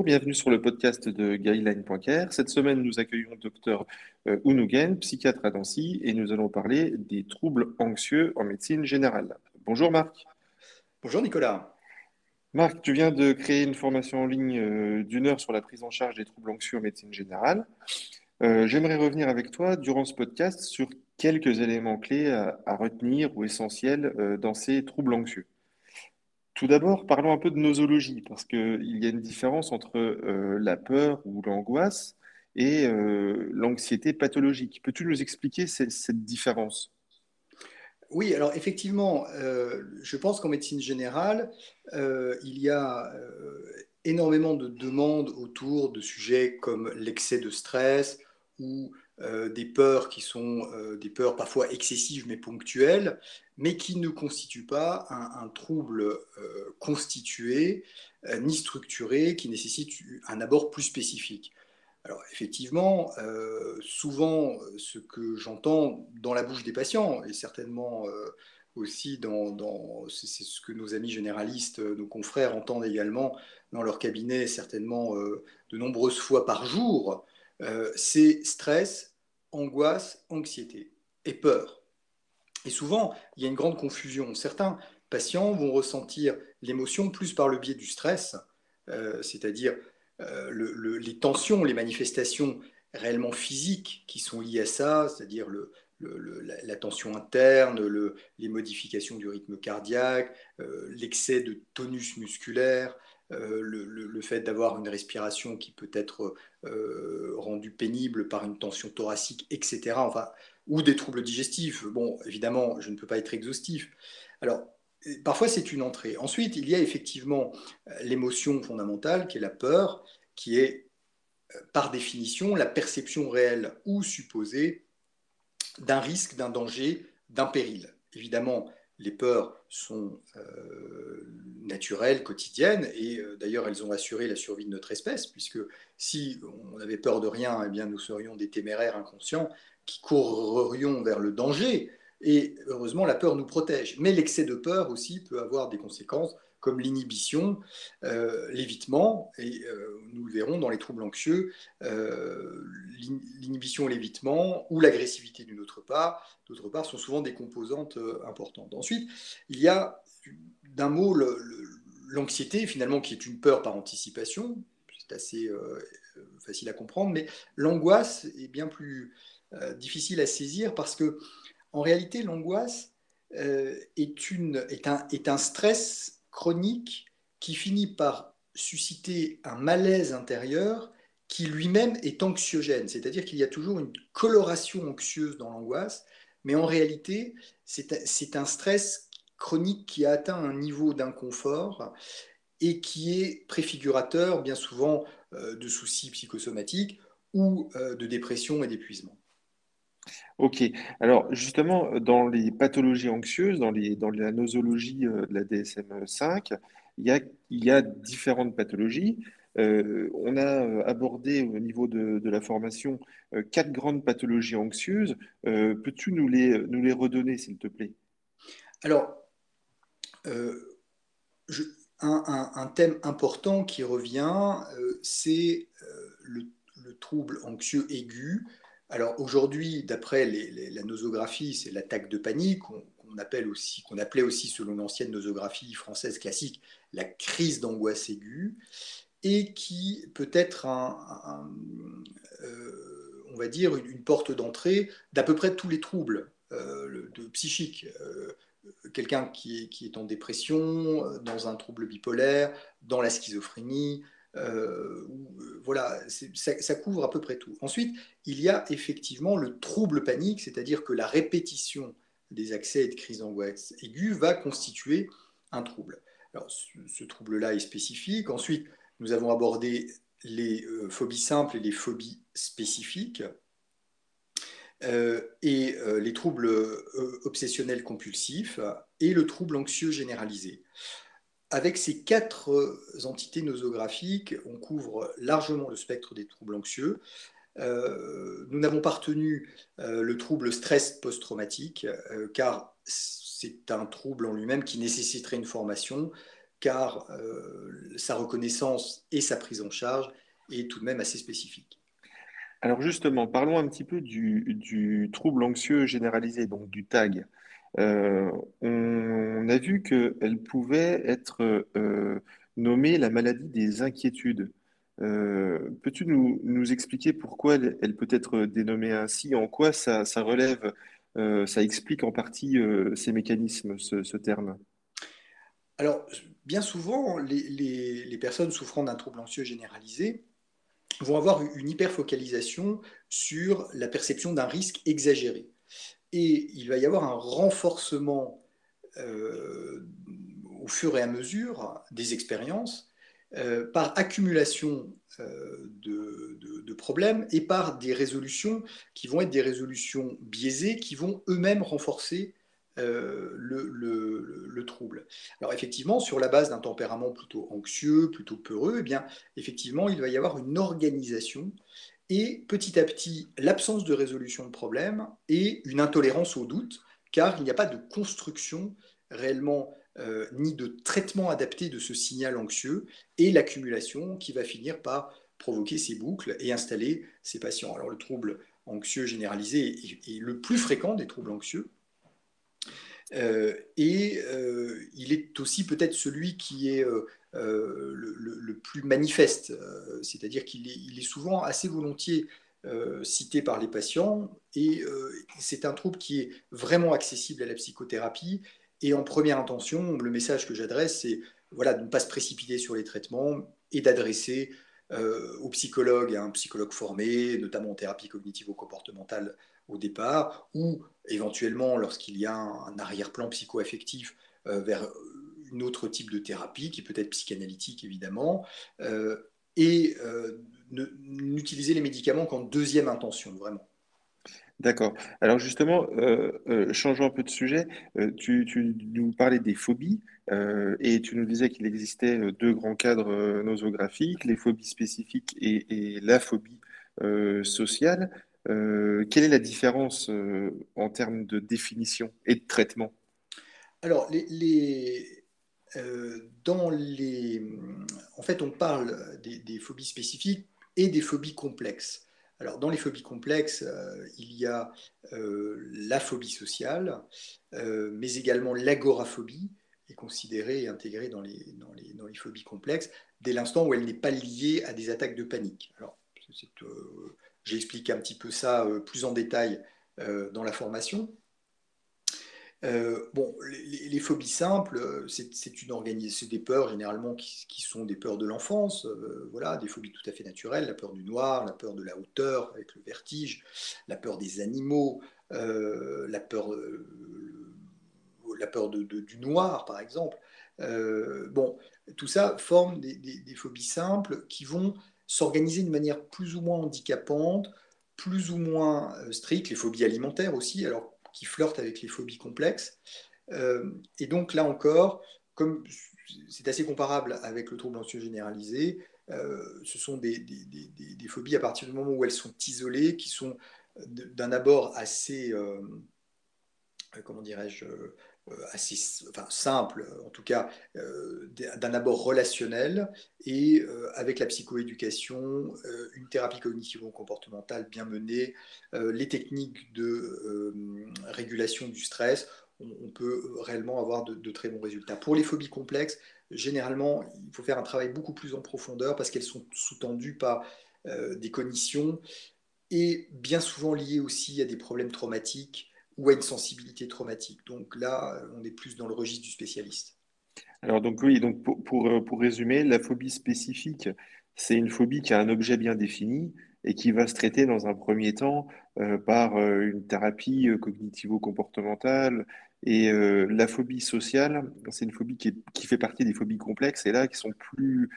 Bonjour, bienvenue sur le podcast de Guideline.care. Cette semaine, nous accueillons Dr Ounougen, psychiatre à Nancy, et nous allons parler des troubles anxieux en médecine générale. Bonjour Marc. Bonjour Nicolas. Marc, tu viens de créer une formation en ligne euh, d'une heure sur la prise en charge des troubles anxieux en médecine générale. Euh, j'aimerais revenir avec toi durant ce podcast sur quelques éléments clés à, retenir ou essentiels euh, dans ces troubles anxieux. Tout d'abord, parlons un peu de nosologie, parce qu'il y a une différence entre la peur ou l'angoisse et l'anxiété pathologique. Peux-tu nous expliquer cette différence? Oui, alors effectivement, euh, je pense qu'en médecine générale, euh, il y a euh, énormément de demandes autour de sujets comme l'excès de stress ou des peurs qui sont des peurs parfois excessives mais ponctuelles, mais qui ne constituent pas un, trouble constitué ni structuré qui nécessite un abord plus spécifique. Alors effectivement, euh, souvent, ce que j'entends dans la bouche des patients, et certainement euh, aussi dans, c'est ce que nos amis généralistes, nos confrères entendent également dans leur cabinet, certainement euh, de nombreuses fois par jour, c'est stress, angoisse, anxiété et peur. Et souvent, il y a une grande confusion. Certains patients vont ressentir l'émotion plus par le biais du stress, c'est-à-dire euh, les tensions, les manifestations réellement physiques qui sont liées à ça, c'est-à-dire la, tension interne, les modifications du rythme cardiaque, euh, l'excès de tonus musculaire, euh, le, fait d'avoir une respiration qui peut être rendue pénible par une tension thoracique, etc. Enfin, ou des troubles digestifs. Bon, évidemment, je ne peux pas être exhaustif. Alors, Parfois, c'est une entrée. Ensuite, il y a effectivement euh, l'émotion fondamentale qui est la peur, qui est euh, par définition la perception réelle ou supposée d'un risque, d'un danger, d'un péril. Évidemment, les peurs sont euh, naturelles, quotidiennes, et d'ailleurs elles ont assuré la survie de notre espèce, puisque si on avait peur de rien, eh bien nous serions des téméraires inconscients qui courrions vers le danger, et heureusement, la peur nous protège. Mais l'excès de peur aussi peut avoir des conséquences comme l'inhibition, euh, l'évitement, et euh, nous le verrons dans les troubles anxieux, euh, l'inhibition et l'évitement, ou l'agressivité d'une autre part, d'autre part, sont souvent des composantes importantes. Ensuite, il y a d'un mot l'anxiété, finalement, qui est une peur par anticipation, c'est assez facile à comprendre, mais l'angoisse est bien plus difficile à saisir parce que en réalité, l'angoisse euh, est, un, stress chronique qui finit par susciter un malaise intérieur qui lui-même est anxiogène, c'est-à-dire qu'il y a toujours une coloration anxieuse dans l'angoisse, mais en réalité, c'est un stress chronique qui a atteint un niveau d'inconfort et qui est préfigurateur bien souvent euh, de soucis psychosomatiques ou euh, de dépression et d'épuisement. Ok. Alors, justement, dans les pathologies anxieuses, dans, les, dans la nosologie euh, de la DSM-5, il y a, il y a différentes pathologies. Euh, on a euh, abordé au niveau de, la formation quatre grandes pathologies anxieuses. Peux-tu nous les, nous les redonner, s'il te plaît? Alors, un, thème important qui revient, c'est le, le, trouble anxieux aigu alors aujourd'hui, d'après la nosographie, c'est l'attaque de panique, qu'on appelle appelait aussi, selon l'ancienne nosographie française classique, la crise d'angoisse aiguë, et qui peut être euh, on va dire, une, porte d'entrée d'à peu près tous les troubles euh, psychiques. Euh, quelqu'un qui est, en dépression, dans un trouble bipolaire, dans la schizophrénie, euh, euh, voilà, ça, couvre à peu près tout. Ensuite, il y a effectivement le trouble panique, c'est-à-dire que la répétition des accès et de crises d'angoisse aiguë va constituer un trouble. Alors, ce, trouble-là est spécifique. Ensuite, nous avons abordé les euh, phobies simples et les phobies spécifiques. et les troubles obsessionnels compulsifs et le trouble anxieux généralisé. Avec ces quatre euh, entités nosographiques, on couvre largement le spectre des troubles anxieux. Euh, nous n'avons pas retenu euh, le trouble stress post-traumatique, car c'est un trouble en lui-même qui nécessiterait une formation car sa reconnaissance et sa prise en charge est tout de même assez spécifique. Alors justement, parlons un petit peu du, trouble anxieux généralisé, donc du TAG. Euh, on a vu qu'elle pouvait être euh, nommée la maladie des inquiétudes. Euh, peux-tu nous, expliquer pourquoi elle, peut être dénommée ainsi, en quoi ça, relève, ça explique en partie ces mécanismes, ce, terme? Alors, bien souvent, les personnes souffrant d'un trouble anxieux généralisé vont avoir une hyperfocalisation sur la perception d'un risque exagéré. Et il va y avoir un renforcement euh, au fur et à mesure des expériences euh, par accumulation euh, de, problèmes et par des résolutions qui vont être des résolutions biaisées, qui vont eux-mêmes renforcer le, trouble. Alors effectivement, sur la base d'un tempérament plutôt anxieux, plutôt peureux, eh bien, effectivement, il va y avoir une organisation et petit à petit l'absence de résolution de problème et une intolérance au doute, car il n'y a pas de construction réellement euh, ni de traitement adapté de ce signal anxieux et l'accumulation qui va finir par provoquer ces boucles et installer ces patients. Alors le trouble anxieux généralisé est le plus fréquent des troubles anxieux, euh, et euh, il est aussi peut-être celui qui est euh, le, plus manifeste, c'est-à-dire qu'il est, souvent assez volontiers cité par les patients, et c'est un trouble qui est vraiment accessible à la psychothérapie. Et en première intention, le message que j'adresse, c'est voilà, de ne pas se précipiter sur les traitements et d'adresser au psychologue, un psychologue formé, notamment en thérapie cognitivo-comportementale au départ, ou éventuellement lorsqu'il y a un, arrière-plan psychoaffectif euh, vers une autre type de thérapie, qui peut être psychanalytique évidemment, euh, et euh, n'utiliser les médicaments qu'en deuxième intention, vraiment. D'accord. Alors justement, changeons un peu de sujet. Tu, nous parlais des phobies et tu nous disais qu'il existait deux grands cadres nosographiques, les phobies spécifiques et, et la phobie sociale. Euh, quelle est la différence euh, en termes de définition et de traitement? Alors, les, euh, dans les, en fait, on parle des, phobies spécifiques et des phobies complexes. Alors, dans les phobies complexes, il y a la phobie sociale, mais également l'agoraphobie est considérée et intégrée dans les, dans les, dans les phobies complexes dès l'instant où elle n'est pas liée à des attaques de panique. Alors, expliqué un petit peu ça euh, plus en détail euh, dans la formation. Euh, bon, les, phobies simples, c'est une organisation, des peurs généralement qui, sont des peurs de l'enfance, voilà, des phobies tout à fait naturelles, la peur du noir, la peur de la hauteur avec le vertige, la peur des animaux, la peur, la peur de, du noir par exemple. bon, tout ça forme des, phobies simples qui vont s'organiser de manière plus ou moins handicapante, plus ou moins euh, stricte, les phobies alimentaires aussi, alors qui flirtent avec les phobies complexes. Euh, et donc là encore, comme c'est assez comparable avec le trouble anxieux généralisé, euh, ce sont des, phobies à partir du moment où elles sont isolées, qui sont d'un abord assez, comment dirais-je, euh, assez enfin, simple, en tout cas euh, d'un abord relationnel, et euh, avec la psychoéducation, une thérapie cognitivo-comportementale bien menée, les techniques de régulation du stress, on, peut réellement avoir de, très bons résultats. Pour les phobies complexes, généralement, il faut faire un travail beaucoup plus en profondeur parce qu'elles sont sous-tendues par des cognitions et bien souvent liées aussi à des problèmes traumatiques ou à une sensibilité traumatique. Donc là, on est plus dans le registre du spécialiste. Alors donc oui, donc pour, pour, euh, résumer, la phobie spécifique, c'est une phobie qui a un objet bien défini et qui va se traiter dans un premier temps euh, par euh, une thérapie cognitivo-comportementale. Et la phobie sociale, c'est une phobie qui, qui, fait partie des phobies complexes et là qui sont plus,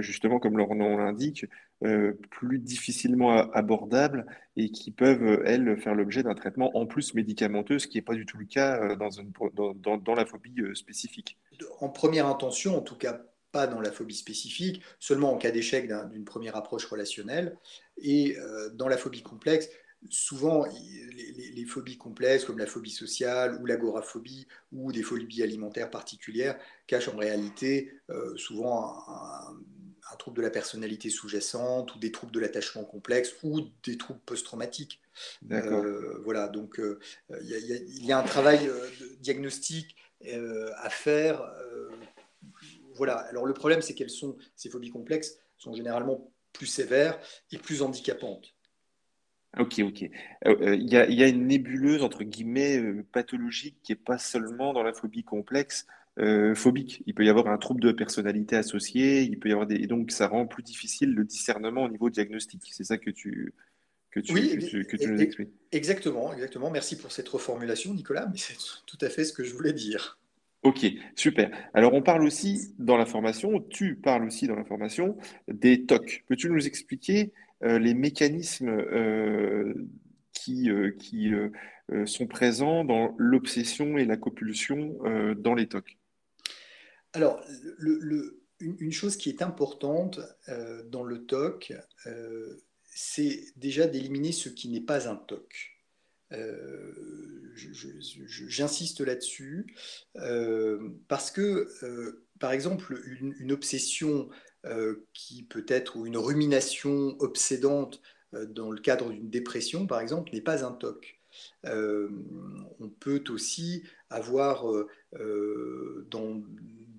justement, comme leur nom l'indique, euh, plus difficilement abordables et qui peuvent, elles, faire l'objet d'un traitement en plus médicamenteux, ce qui n'est pas du tout le cas euh, dans, la phobie euh, spécifique. En première intention, en tout cas pas dans la phobie spécifique, seulement en cas d'échec d'une première approche relationnelle. Et dans la phobie complexe, souvent, les, phobies complexes comme la phobie sociale ou l'agoraphobie ou des phobies alimentaires particulières cachent en réalité souvent un, trouble de la personnalité sous-jacente ou des troubles de l'attachement complexe ou des troubles post-traumatiques. voilà, donc il y, a un travail de diagnostic à faire voilà. Alors le problème, c'est qu'elles sont, ces phobies complexes sont généralement plus sévères et plus handicapantes. Ok, ok. Euh, euh, il y a, une nébuleuse, entre guillemets, euh, pathologique qui n'est pas seulement dans la phobie complexe, phobique. Il peut y avoir un trouble de personnalité associé, il peut y avoir des... et donc ça rend plus difficile le discernement au niveau diagnostic. C'est ça que tu, que tu, que tu nous expliques. Exactement, exactement. Merci pour cette reformulation, Nicolas, mais c'est tout à fait ce que je voulais dire. Ok, super. Alors on parle aussi dans la formation, tu parles aussi dans la formation des TOC. Peux-tu nous expliquer euh, les mécanismes euh, qui, euh, qui sont présents dans l'obsession et la copulsion dans les TOC Alors, une, chose qui est importante dans le TOC, c'est déjà d'éliminer ce qui n'est pas un TOC. Euh, j'insiste là-dessus euh, parce que, euh, par exemple, une, obsession qui peut être ou une rumination obsédante dans le cadre d'une dépression, par exemple, n'est pas un TOC. on peut aussi avoir dans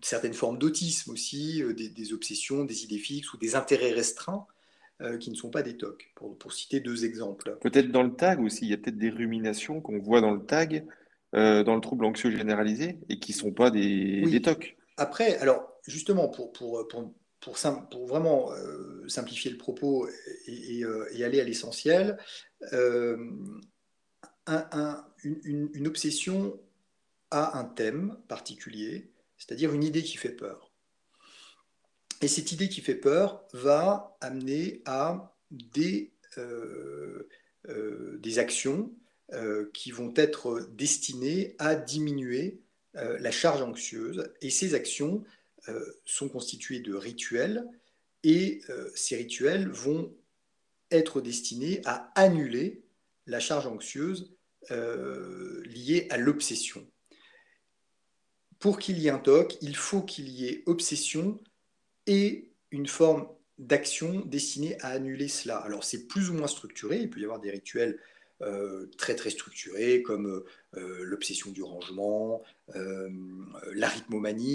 certaines formes d'autisme aussi des, des, obsessions, des idées fixes ou des intérêts restreints euh, qui ne sont pas des TOC, pour, pour citer deux exemples. Peut-être dans le tag aussi, il y a peut-être des ruminations qu'on voit dans le tag, euh, dans le trouble anxieux généralisé, et qui ne sont pas des, des, TOC. Après, alors justement, pour, pour, pour, pour, pour vraiment euh, simplifier le propos et, et, aller à l'essentiel, un, un, une, une obsession a un thème particulier, c'est-à-dire une idée qui fait peur. Et cette idée qui fait peur va amener à des, euh, euh, actions euh, qui vont être destinées à diminuer la charge anxieuse. Et ces actions sont constituées de rituels et ces rituels vont être destinés à annuler la charge anxieuse liée à l'obsession. Pour qu'il y ait un TOC, il faut qu'il y ait obsession et une forme d'action destinée à annuler cela. Alors c'est plus ou moins structuré, il peut y avoir des rituels euh, très très structurés comme euh, l'obsession du rangement, euh,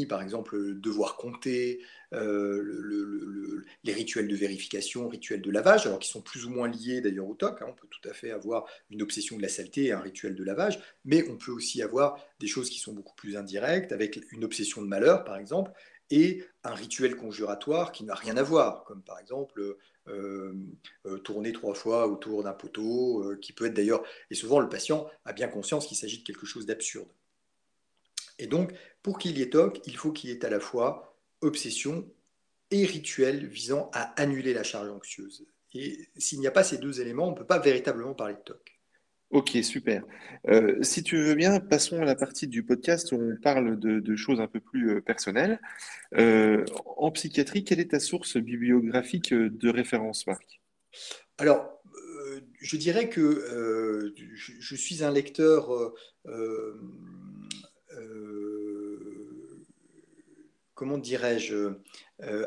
par exemple, devoir compter, les rituels de vérification, rituels de lavage, alors qui sont plus ou moins liés d'ailleurs au TOC. Hein. on peut tout à fait avoir une obsession de la saleté et un rituel de lavage, mais on peut aussi avoir des choses qui sont beaucoup plus indirectes, avec une obsession de malheur par exemple, et un rituel conjuratoire qui n'a rien à voir, comme par exemple euh, euh, tourner trois fois autour d'un poteau, euh, qui peut être d'ailleurs, et souvent le patient a bien conscience qu'il s'agit de quelque chose d'absurde. Et donc, pour qu'il y ait TOC, il faut qu'il y ait à la fois obsession et rituel visant à annuler la charge anxieuse. Et s'il n'y a pas ces deux éléments, on ne peut pas véritablement parler de TOC. Ok, super. Euh, si tu veux bien, passons à la partie du podcast où on parle de, choses un peu plus euh, personnelles. Euh, en psychiatrie, quelle est ta source bibliographique de référence, Marc? Alors, je dirais que je, suis un lecteur comment dirais-je,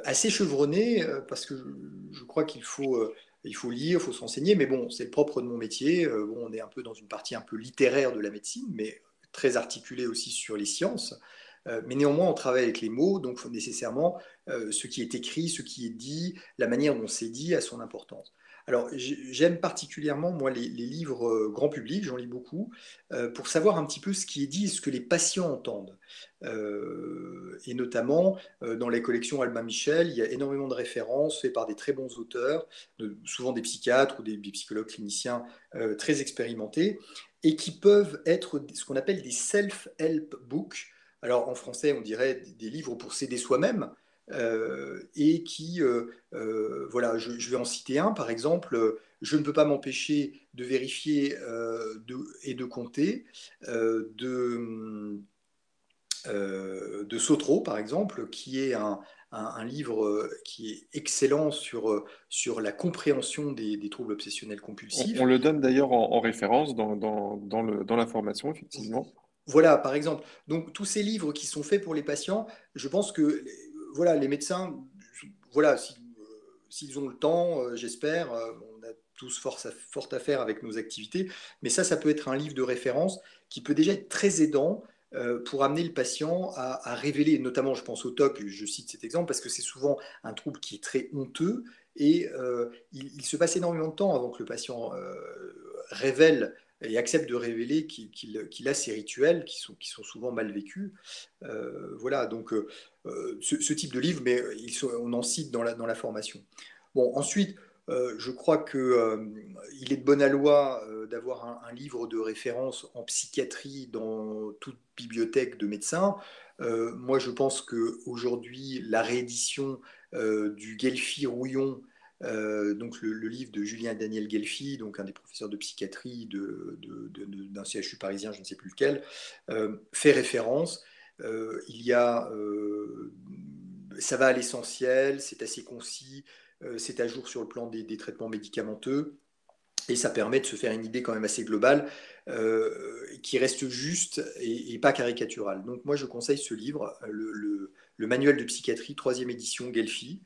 assez chevronné, parce que je crois qu'il faut il faut lire, il faut s'enseigner, mais bon, c'est le propre de mon métier. Euh, bon, on est un peu dans une partie un peu littéraire de la médecine, mais très articulée aussi sur les sciences. Euh, mais néanmoins, on travaille avec les mots, donc nécessairement, euh, ce qui est écrit, ce qui est dit, la manière dont c'est dit a son importance. Alors, j'aime particulièrement, moi, les, livres euh, grand public, j'en lis beaucoup, euh, pour savoir un petit peu ce qui est dit ce que les patients entendent. Euh, et notamment, dans les collections Alma Michel, il y a énormément de références faites par des très bons auteurs, souvent des psychiatres ou des, psychologues cliniciens très expérimentés, et qui peuvent être ce qu'on appelle des self-help books. Alors, en français, on dirait des livres pour s'aider soi-même. Euh, et qui, euh, euh, voilà, je, vais en citer un, par exemple, je ne peux pas m'empêcher de vérifier et de compter, de, de Sotro, par exemple, qui est un, un, livre qui est excellent sur, sur la compréhension des, troubles obsessionnels compulsifs. On, le donne d'ailleurs en, référence dans, dans, dans, le, dans la formation, effectivement. Voilà, par exemple. Donc, tous ces livres qui sont faits pour les patients, je pense que voilà, les médecins, voilà, s'ils ont le temps, j'espère, on a tous fort à, faire avec nos activités, mais ça, ça peut être un livre de référence qui peut déjà être très aidant euh, pour amener le patient à, révéler, notamment je pense au TOC, je cite cet exemple parce que c'est souvent un trouble qui est très honteux et euh, il, se passe énormément de temps avant que le patient euh, révèle et accepte de révéler qu'il a ces rituels qui sont, souvent mal vécus. voilà, donc ce, type de livre, mais on en cite dans la, formation. Bon, ensuite, euh, je crois qu'il euh, est de bonne loi euh, d'avoir un, livre de référence en psychiatrie dans toute bibliothèque de médecins. moi, je pense qu'aujourd'hui, la réédition du Guelfi Rouillon, donc le, livre de Julien Daniel Guelfi, donc un des professeurs de psychiatrie d'un CHU parisien, je ne sais plus lequel, fait référence. il y a, ça va à l'essentiel, c'est assez concis. Euh, c'est à jour sur le plan des, traitements médicamenteux. Et ça permet de se faire une idée quand même assez globale, euh, qui reste juste et, pas caricaturale. Donc moi, je conseille ce livre, le, manuel de psychiatrie, troisième édition, Gelfi.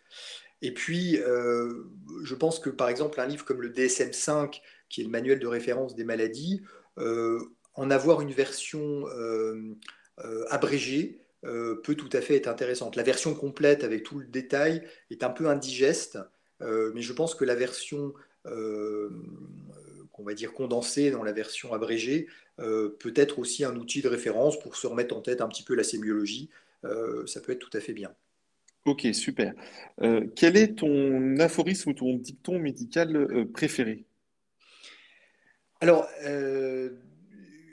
Et puis, euh, je pense que par exemple, un livre comme le DSM-5, qui est le manuel de référence des maladies, en avoir une version abrégée, euh, peut tout à fait être intéressante. La version complète avec tout le détail est un peu indigeste, euh, mais je pense que la version euh, qu'on va dire condensée dans la version abrégée peut être aussi un outil de référence pour se remettre en tête un petit peu la sémiologie. ça peut être tout à fait bien. Ok, super. quel est ton aphorisme ou ton dicton médical préféré? Alors,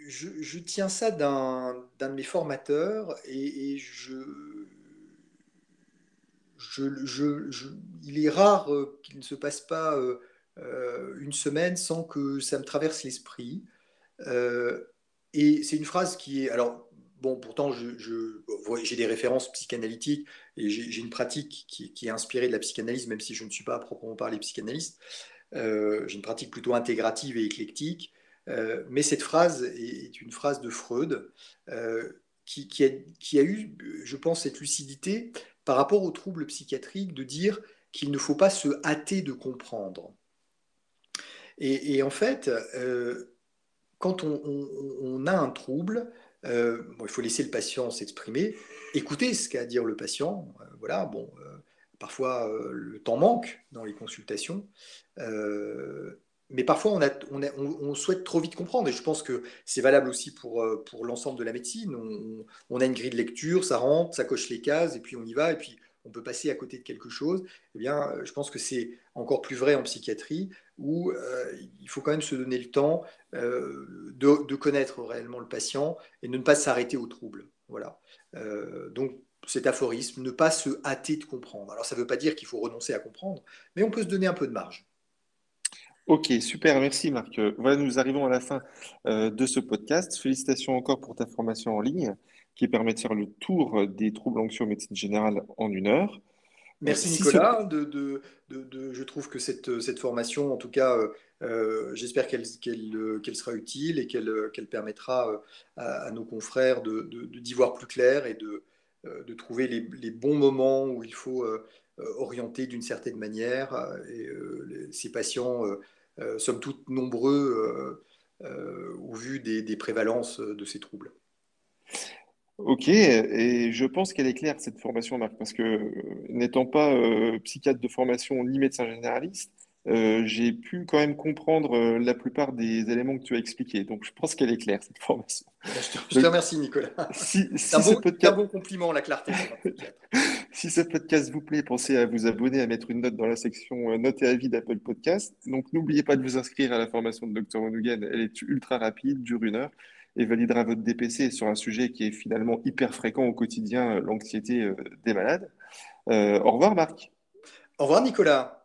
je, tiens ça d'un de mes formateurs et, je, il est rare euh, qu'il ne se passe pas euh, euh, une semaine sans que ça me traverse l'esprit. et c'est une phrase qui est... Alors, bon, pourtant, j'ai des références psychanalytiques et j'ai une pratique qui, est inspirée de la psychanalyse, même si je ne suis pas à proprement parler psychanalyste. j'ai une pratique plutôt intégrative et éclectique. Euh, mais cette phrase est une phrase de Freud euh, qui, a, eu, je pense, cette lucidité par rapport aux troubles psychiatriques de dire qu'il ne faut pas se hâter de comprendre. Et, en fait, euh, quand on, a un trouble, il faut laisser le patient s'exprimer, écouter ce qu'a à dire le patient. voilà, bon, parfois le temps manque dans les consultations mais parfois on, souhaite trop vite comprendre, et je pense que c'est valable aussi pour, euh, pour l'ensemble de la médecine. On, a une grille de lecture, ça rentre, ça coche les cases, et puis on y va, et puis on peut passer à côté de quelque chose. Eh bien, euh, je pense que c'est encore plus vrai en psychiatrie, où euh, il faut quand même se donner le temps de, connaître réellement le patient et de ne pas s'arrêter au trouble. Voilà. donc, cet aphorisme, ne pas se hâter de comprendre. Alors, ça ne veut pas dire qu'il faut renoncer à comprendre, mais on peut se donner un peu de marge. Ok, super, merci Marc. Voilà, nous arrivons à la fin euh, de ce podcast. Félicitations encore pour ta formation en ligne qui permet de faire le tour des troubles anxieux en médecine générale en une heure. Merci Nicolas. De, de, de, je trouve que cette, cette, formation, en tout cas, euh, j'espère qu'elle qu'elle sera utile et qu'elle permettra à, nos confrères d'y voir plus clair et de, trouver les, les, bons moments où il faut orienter d'une certaine manière et, ces patients euh, sommes toutes nombreux euh, euh, au vu des, prévalences de ces troubles. Ok, et je pense qu'elle est claire cette formation, Marc, parce que n'étant pas psychiatre de formation ni médecin généraliste, j'ai pu quand même comprendre la plupart des éléments que tu as expliqués. Donc je pense qu'elle est claire cette formation. Je te, remercie, Nicolas. Si, c'est un, bon compliment, la clarté. Si ce podcast vous plaît, pensez à vous abonner, à mettre une note dans la section euh, notes et avis d'Apple Podcast. Donc n'oubliez pas de vous inscrire à la formation de Dr Onugen. Elle est ultra rapide, dure une heure et validera votre DPC sur un sujet qui est finalement hyper fréquent au quotidien, euh, l'anxiété euh, des malades. au revoir Marc. Au revoir Nicolas.